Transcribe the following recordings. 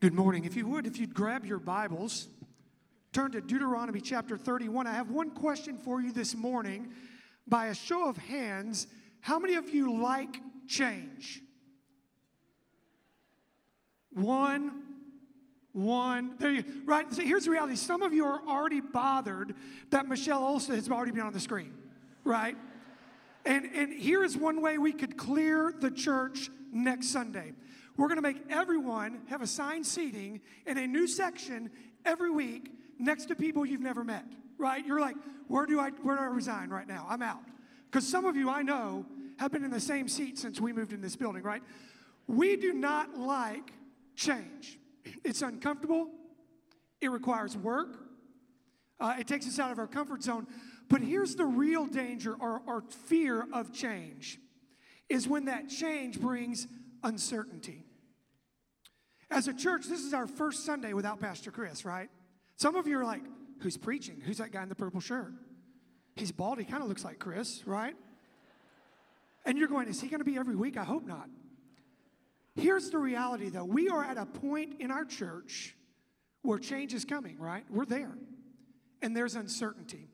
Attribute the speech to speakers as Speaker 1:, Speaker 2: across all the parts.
Speaker 1: Good morning. If you would, if you'd grab your Bibles, turn to Deuteronomy chapter 31. I have one question for you this morning. By a show of hands, how many of you like change? One, one. There you right. So here's the reality. Some of you are already bothered that Michelle Olsen has already been on the screen, right? And and here is one way we could clear the church next Sunday. We're going to make everyone have assigned seating in a new section every week next to people you've never met, right? You're like, where do I, where do I resign right now? I'm out. Because some of you I know have been in the same seat since we moved in this building, right? We do not like change. It's uncomfortable. It requires work. Uh, it takes us out of our comfort zone. But here's the real danger or, or fear of change is when that change brings uncertainty. As a church, this is our first Sunday without Pastor Chris, right? Some of you are like, who's preaching? Who's that guy in the purple shirt? He's bald. He kind of looks like Chris, right? And you're going, is he going to be every week? I hope not. Here's the reality, though. We are at a point in our church where change is coming, right? We're there. And there's uncertainty.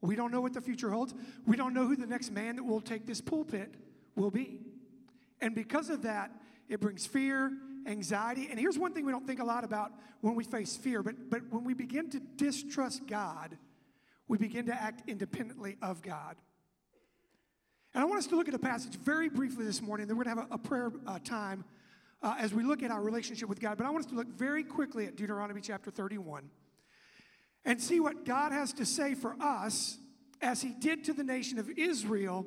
Speaker 1: We don't know what the future holds. We don't know who the next man that will take this pulpit will be. And because of that, it brings fear anxiety. And here's one thing we don't think a lot about when we face fear, but, but when we begin to distrust God, we begin to act independently of God. And I want us to look at a passage very briefly this morning. Then we're going to have a, a prayer uh, time uh, as we look at our relationship with God. But I want us to look very quickly at Deuteronomy chapter 31 and see what God has to say for us as He did to the nation of Israel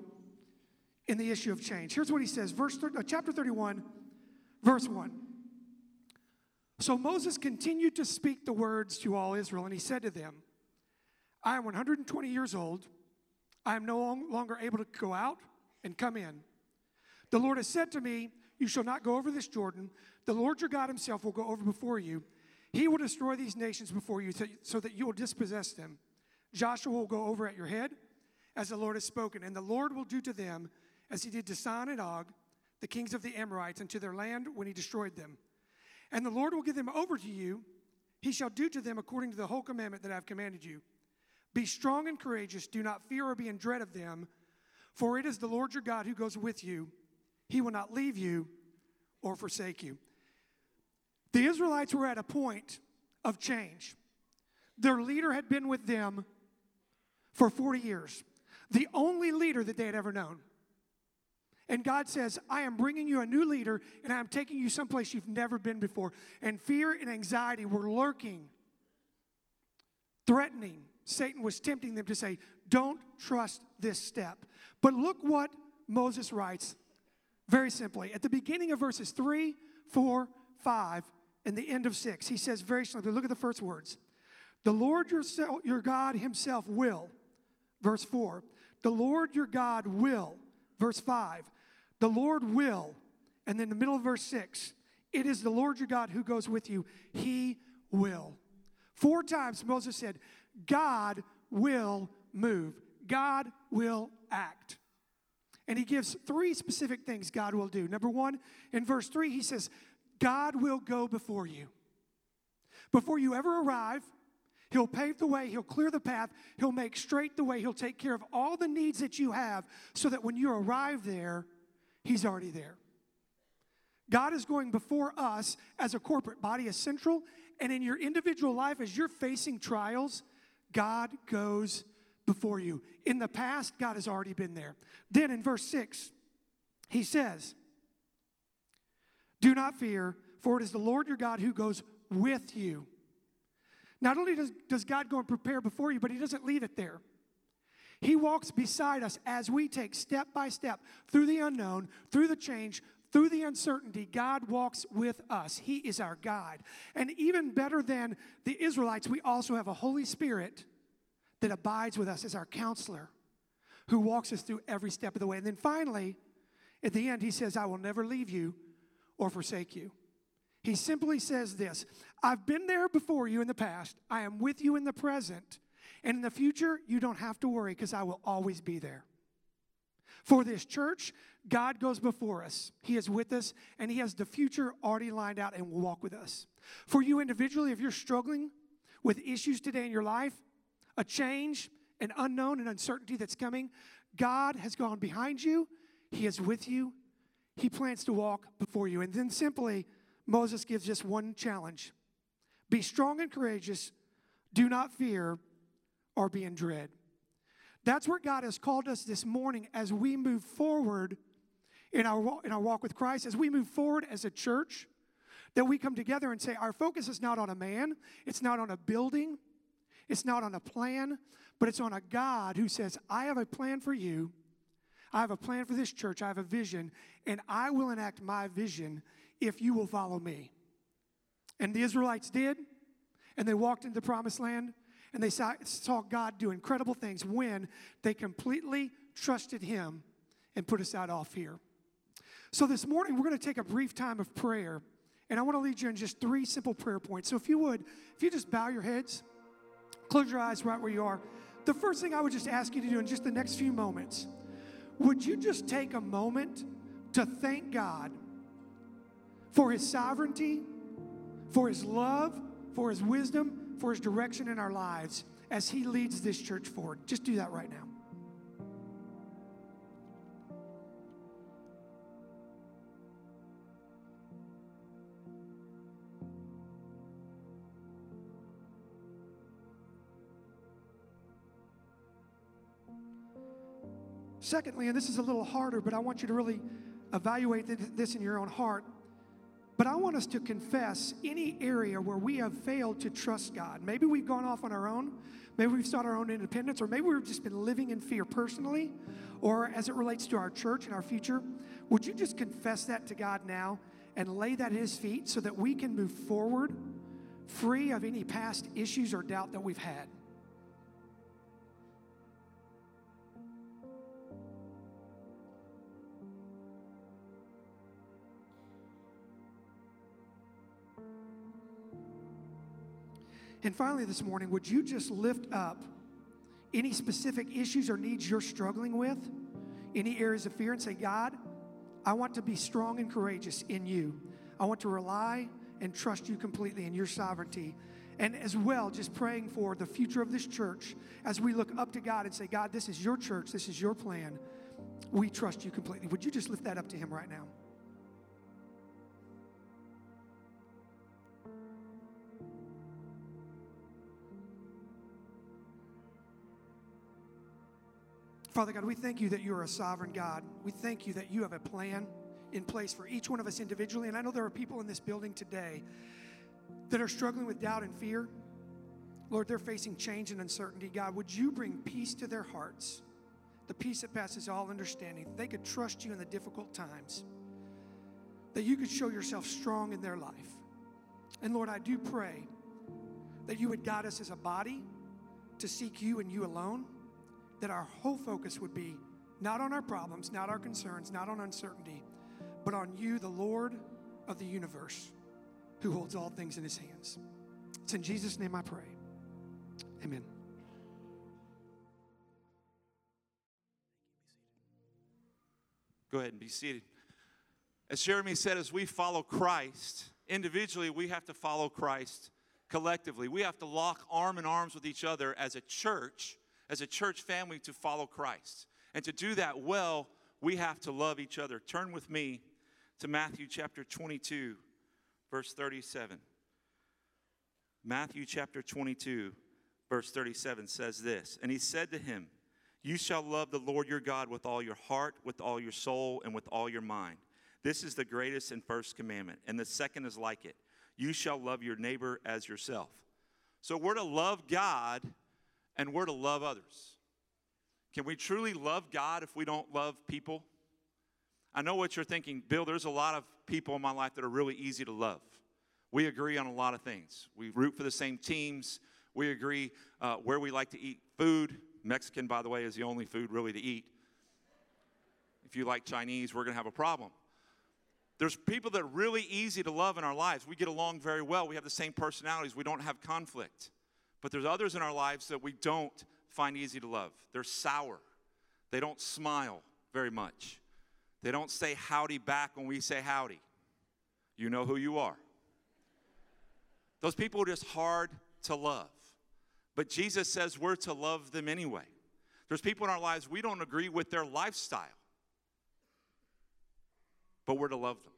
Speaker 1: in the issue of change. Here's what He says, verse uh, chapter 31, verse 1. So Moses continued to speak the words to all Israel, and he said to them, I am 120 years old. I am no longer able to go out and come in. The Lord has said to me, You shall not go over this Jordan. The Lord your God himself will go over before you. He will destroy these nations before you so that you will dispossess them. Joshua will go over at your head, as the Lord has spoken, and the Lord will do to them as he did to Sihon and Og, the kings of the Amorites, and to their land when he destroyed them. And the Lord will give them over to you. He shall do to them according to the whole commandment that I have commanded you. Be strong and courageous. Do not fear or be in dread of them, for it is the Lord your God who goes with you. He will not leave you or forsake you. The Israelites were at a point of change. Their leader had been with them for 40 years, the only leader that they had ever known. And God says, I am bringing you a new leader and I'm taking you someplace you've never been before. And fear and anxiety were lurking, threatening. Satan was tempting them to say, Don't trust this step. But look what Moses writes very simply. At the beginning of verses 3, 4, 5, and the end of 6, he says very simply, look at the first words. The Lord yourself, your God himself will, verse 4. The Lord your God will, verse 5. The Lord will. And then the middle of verse 6 it is the Lord your God who goes with you. He will. Four times Moses said, God will move, God will act. And he gives three specific things God will do. Number one, in verse three, he says, God will go before you. Before you ever arrive, He'll pave the way, He'll clear the path, He'll make straight the way, He'll take care of all the needs that you have so that when you arrive there, He's already there. God is going before us as a corporate body, as central, and in your individual life, as you're facing trials, God goes before you. In the past, God has already been there. Then in verse 6, he says, Do not fear, for it is the Lord your God who goes with you. Not only does, does God go and prepare before you, but he doesn't leave it there. He walks beside us as we take step by step through the unknown, through the change, through the uncertainty. God walks with us. He is our guide. And even better than the Israelites, we also have a Holy Spirit that abides with us as our counselor who walks us through every step of the way. And then finally, at the end, he says, I will never leave you or forsake you. He simply says this I've been there before you in the past, I am with you in the present, and in the future, you don't have to worry because I will always be there. For this church, God goes before us. He is with us, and He has the future already lined out and will walk with us. For you individually, if you're struggling with issues today in your life, a change, an unknown, and uncertainty that's coming, God has gone behind you. He is with you. He plans to walk before you. And then simply, Moses gives us one challenge Be strong and courageous. Do not fear or be in dread. That's where God has called us this morning as we move forward in our, in our walk with Christ, as we move forward as a church, that we come together and say, our focus is not on a man, it's not on a building, it's not on a plan, but it's on a God who says, I have a plan for you. I have a plan for this church. I have a vision, and I will enact my vision if you will follow me. And the Israelites did, and they walked into the promised land, and they saw, saw God do incredible things when they completely trusted Him and put us out off here. So this morning, we're going to take a brief time of prayer, and I want to lead you in just three simple prayer points. So if you would, if you just bow your heads, close your eyes right where you are. The first thing I would just ask you to do in just the next few moments, would you just take a moment to thank God for His sovereignty, for His love, for His wisdom, for his direction in our lives as he leads this church forward. Just do that right now. Secondly, and this is a little harder, but I want you to really evaluate this in your own heart. But I want us to confess any area where we have failed to trust God. Maybe we've gone off on our own. Maybe we've sought our own independence, or maybe we've just been living in fear personally, or as it relates to our church and our future. Would you just confess that to God now and lay that at His feet so that we can move forward free of any past issues or doubt that we've had? And finally, this morning, would you just lift up any specific issues or needs you're struggling with, any areas of fear, and say, God, I want to be strong and courageous in you. I want to rely and trust you completely in your sovereignty. And as well, just praying for the future of this church as we look up to God and say, God, this is your church, this is your plan. We trust you completely. Would you just lift that up to Him right now? Father God, we thank you that you are a sovereign God. We thank you that you have a plan in place for each one of us individually. And I know there are people in this building today that are struggling with doubt and fear. Lord, they're facing change and uncertainty. God, would you bring peace to their hearts, the peace that passes all understanding, they could trust you in the difficult times, that you could show yourself strong in their life. And Lord, I do pray that you would guide us as a body to seek you and you alone that our whole focus would be not on our problems, not our concerns, not on uncertainty, but on you, the Lord of the universe, who holds all things in his hands. It's in Jesus' name I pray. Amen.
Speaker 2: Go ahead and be seated. As Jeremy said, as we follow Christ, individually, we have to follow Christ collectively. We have to lock arm in arms with each other as a church as a church family to follow Christ. And to do that well, we have to love each other. Turn with me to Matthew chapter 22, verse 37. Matthew chapter 22, verse 37 says this And he said to him, You shall love the Lord your God with all your heart, with all your soul, and with all your mind. This is the greatest and first commandment. And the second is like it You shall love your neighbor as yourself. So we're to love God and we're to love others. Can we truly love God if we don't love people? I know what you're thinking, Bill. There's a lot of people in my life that are really easy to love. We agree on a lot of things. We root for the same teams. We agree uh, where we like to eat food. Mexican, by the way, is the only food really to eat. If you like Chinese, we're going to have a problem. There's people that are really easy to love in our lives. We get along very well. We have the same personalities. We don't have conflict. But there's others in our lives that we don't find easy to love. They're sour, they don't smile, very much. They don't say howdy back when we say howdy. You know who you are. Those people are just hard to love. But Jesus says we're to love them anyway. There's people in our lives we don't agree with their lifestyle, but we're to love them.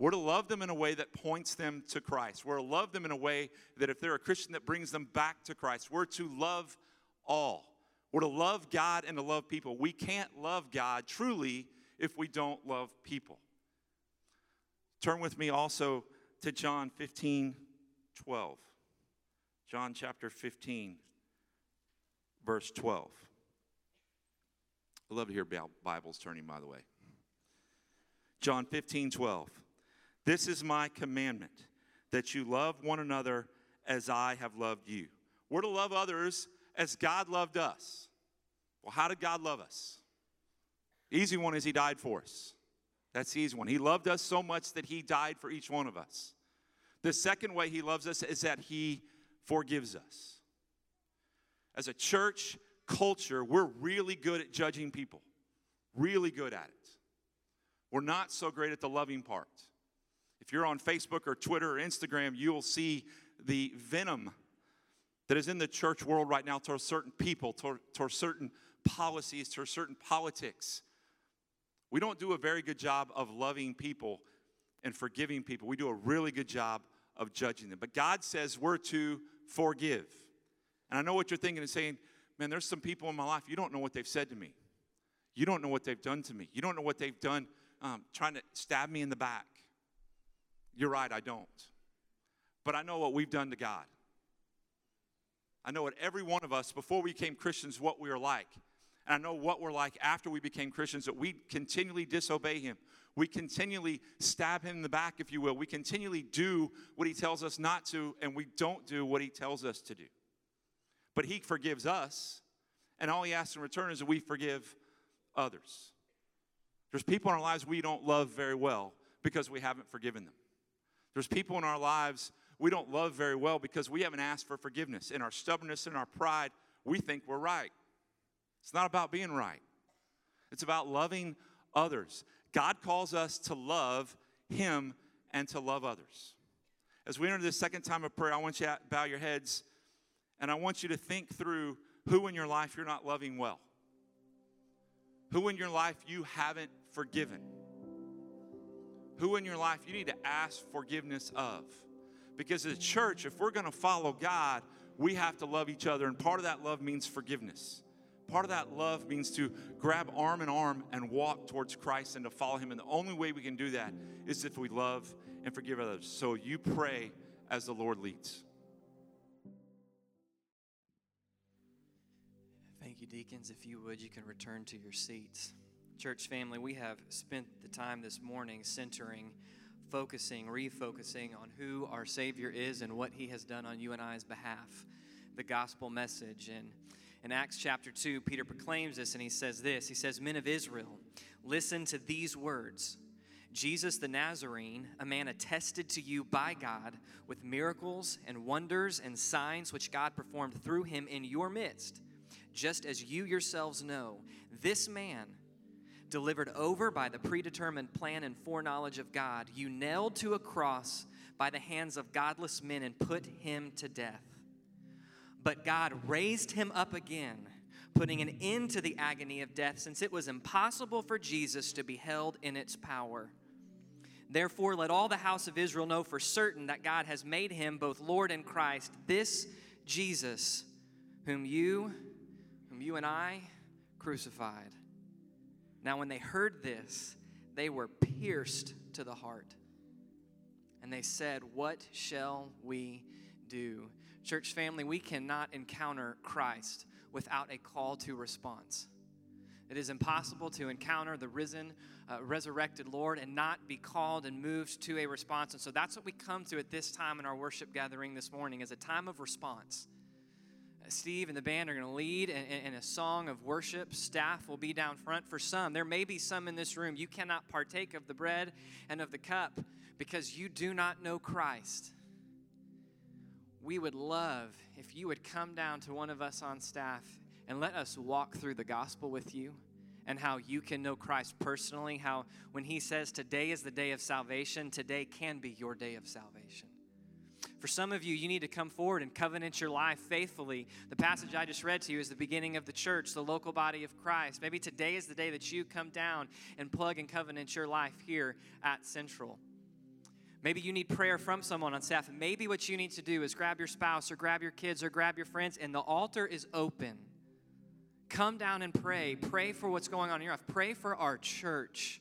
Speaker 2: We're to love them in a way that points them to Christ. We're to love them in a way that if they're a Christian, that brings them back to Christ. We're to love all. We're to love God and to love people. We can't love God truly if we don't love people. Turn with me also to John 15, 12. John chapter 15, verse 12. I love to hear Bibles turning, by the way. John 15, 12. This is my commandment that you love one another as I have loved you. We're to love others as God loved us. Well, how did God love us? Easy one is He died for us. That's the easy one. He loved us so much that He died for each one of us. The second way He loves us is that He forgives us. As a church culture, we're really good at judging people, really good at it. We're not so great at the loving part. If you're on Facebook or Twitter or Instagram, you'll see the venom that is in the church world right now towards certain people, toward, toward certain policies, towards certain politics. We don't do a very good job of loving people and forgiving people. We do a really good job of judging them. But God says we're to forgive. And I know what you're thinking and saying, man, there's some people in my life, you don't know what they've said to me. You don't know what they've done to me. You don't know what they've done um, trying to stab me in the back. You're right, I don't. But I know what we've done to God. I know what every one of us, before we became Christians, what we were like. And I know what we're like after we became Christians, that we continually disobey Him. We continually stab Him in the back, if you will. We continually do what He tells us not to, and we don't do what He tells us to do. But He forgives us, and all He asks in return is that we forgive others. There's people in our lives we don't love very well because we haven't forgiven them. There's people in our lives we don't love very well because we haven't asked for forgiveness. In our stubbornness and our pride, we think we're right. It's not about being right, it's about loving others. God calls us to love Him and to love others. As we enter this second time of prayer, I want you to bow your heads and I want you to think through who in your life you're not loving well, who in your life you haven't forgiven who in your life you need to ask forgiveness of. Because as a church, if we're going to follow God, we have to love each other. And part of that love means forgiveness. Part of that love means to grab arm in arm and walk towards Christ and to follow Him. And the only way we can do that is if we love and forgive others. So you pray as the Lord leads.
Speaker 3: Thank you, deacons. If you would, you can return to your seats. Church family, we have spent the time this morning centering, focusing, refocusing on who our Savior is and what He has done on you and I's behalf. The gospel message. And in Acts chapter 2, Peter proclaims this and he says this He says, Men of Israel, listen to these words. Jesus the Nazarene, a man attested to you by God with miracles and wonders and signs which God performed through him in your midst, just as you yourselves know, this man delivered over by the predetermined plan and foreknowledge of God, you nailed to a cross by the hands of godless men and put him to death. But God raised him up again, putting an end to the agony of death, since it was impossible for Jesus to be held in its power. Therefore, let all the house of Israel know for certain that God has made him both Lord and Christ, this Jesus, whom you, whom you and I crucified. Now, when they heard this, they were pierced to the heart. And they said, What shall we do? Church family, we cannot encounter Christ without a call to response. It is impossible to encounter the risen, uh, resurrected Lord and not be called and moved to a response. And so that's what we come to at this time in our worship gathering this morning is a time of response. Steve and the band are going to lead in, in, a song of worship. Staff will be down front. For some, there may be some in this room, you cannot partake of the bread and of the cup because you do not know Christ. We would love if you would come down to one of us on staff and let us walk through the gospel with you and how you can know Christ personally, how when He says today is the day of salvation, today can be your day of salvation. For some of you, you need to come forward and covenant your life faithfully. The passage I just read to you is the beginning of the church, the local body of Christ. Maybe today is the day that you come down and plug and covenant your life here at Central. Maybe you need prayer from someone on staff. Maybe what you need to do is grab your spouse or grab your kids or grab your friends, and the altar is open. Come down and pray. Pray for what's going on in your life. Pray for our church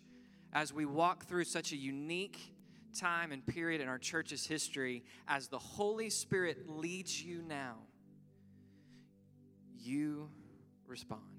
Speaker 3: as we walk through such a unique time and period in our church's history. As the Holy Spirit leads you now, you respond.